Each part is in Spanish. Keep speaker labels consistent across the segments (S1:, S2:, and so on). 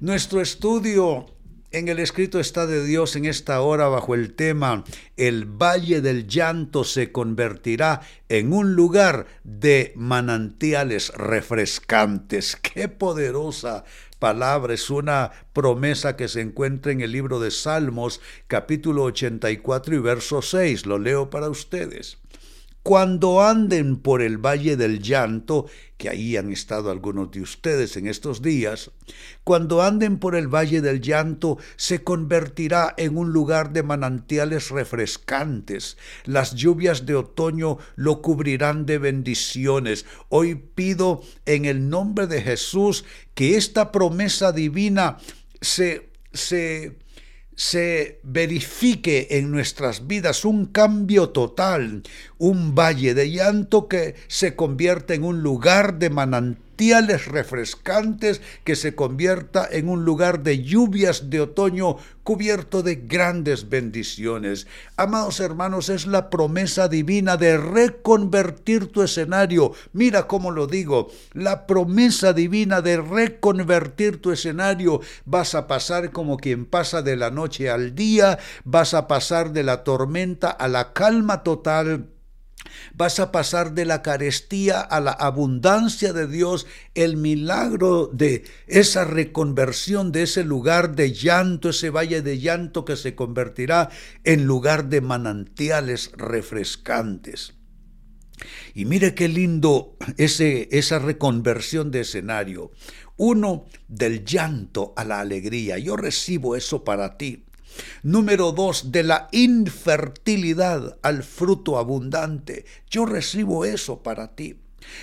S1: Nuestro estudio en el escrito está de Dios en esta hora bajo el tema El valle del llanto se convertirá en un lugar de manantiales refrescantes. Qué poderosa palabra, es una promesa que se encuentra en el libro de Salmos capítulo 84 y verso 6. Lo leo para ustedes. Cuando anden por el valle del llanto, que ahí han estado algunos de ustedes en estos días, cuando anden por el valle del llanto, se convertirá en un lugar de manantiales refrescantes. Las lluvias de otoño lo cubrirán de bendiciones. Hoy pido en el nombre de Jesús que esta promesa divina se, se se verifique en nuestras vidas un cambio total, un valle de llanto que se convierte en un lugar de manantial refrescantes que se convierta en un lugar de lluvias de otoño cubierto de grandes bendiciones. Amados hermanos, es la promesa divina de reconvertir tu escenario. Mira cómo lo digo, la promesa divina de reconvertir tu escenario. Vas a pasar como quien pasa de la noche al día, vas a pasar de la tormenta a la calma total Vas a pasar de la carestía a la abundancia de Dios, el milagro de esa reconversión de ese lugar de llanto, ese valle de llanto que se convertirá en lugar de manantiales refrescantes. Y mire qué lindo ese, esa reconversión de escenario. Uno del llanto a la alegría. Yo recibo eso para ti. Número dos, de la infertilidad al fruto abundante. Yo recibo eso para ti.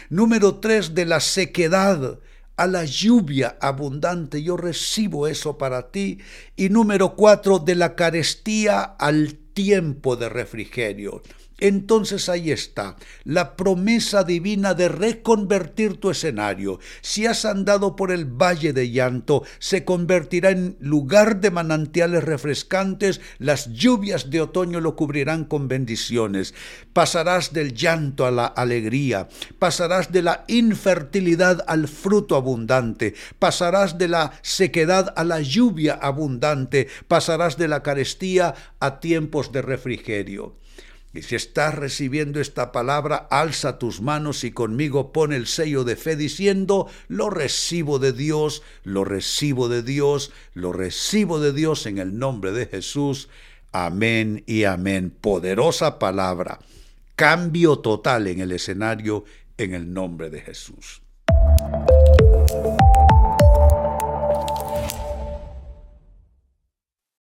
S1: Número tres, de la sequedad a la lluvia abundante. Yo recibo eso para ti. Y número cuatro, de la carestía al tiempo de refrigerio. Entonces ahí está, la promesa divina de reconvertir tu escenario. Si has andado por el valle de llanto, se convertirá en lugar de manantiales refrescantes, las lluvias de otoño lo cubrirán con bendiciones. Pasarás del llanto a la alegría, pasarás de la infertilidad al fruto abundante, pasarás de la sequedad a la lluvia abundante, pasarás de la carestía a tiempos de refrigerio. Y si estás recibiendo esta palabra, alza tus manos y conmigo pon el sello de fe diciendo, lo recibo de Dios, lo recibo de Dios, lo recibo de Dios en el nombre de Jesús. Amén y amén. Poderosa palabra. Cambio total en el escenario en el nombre de Jesús.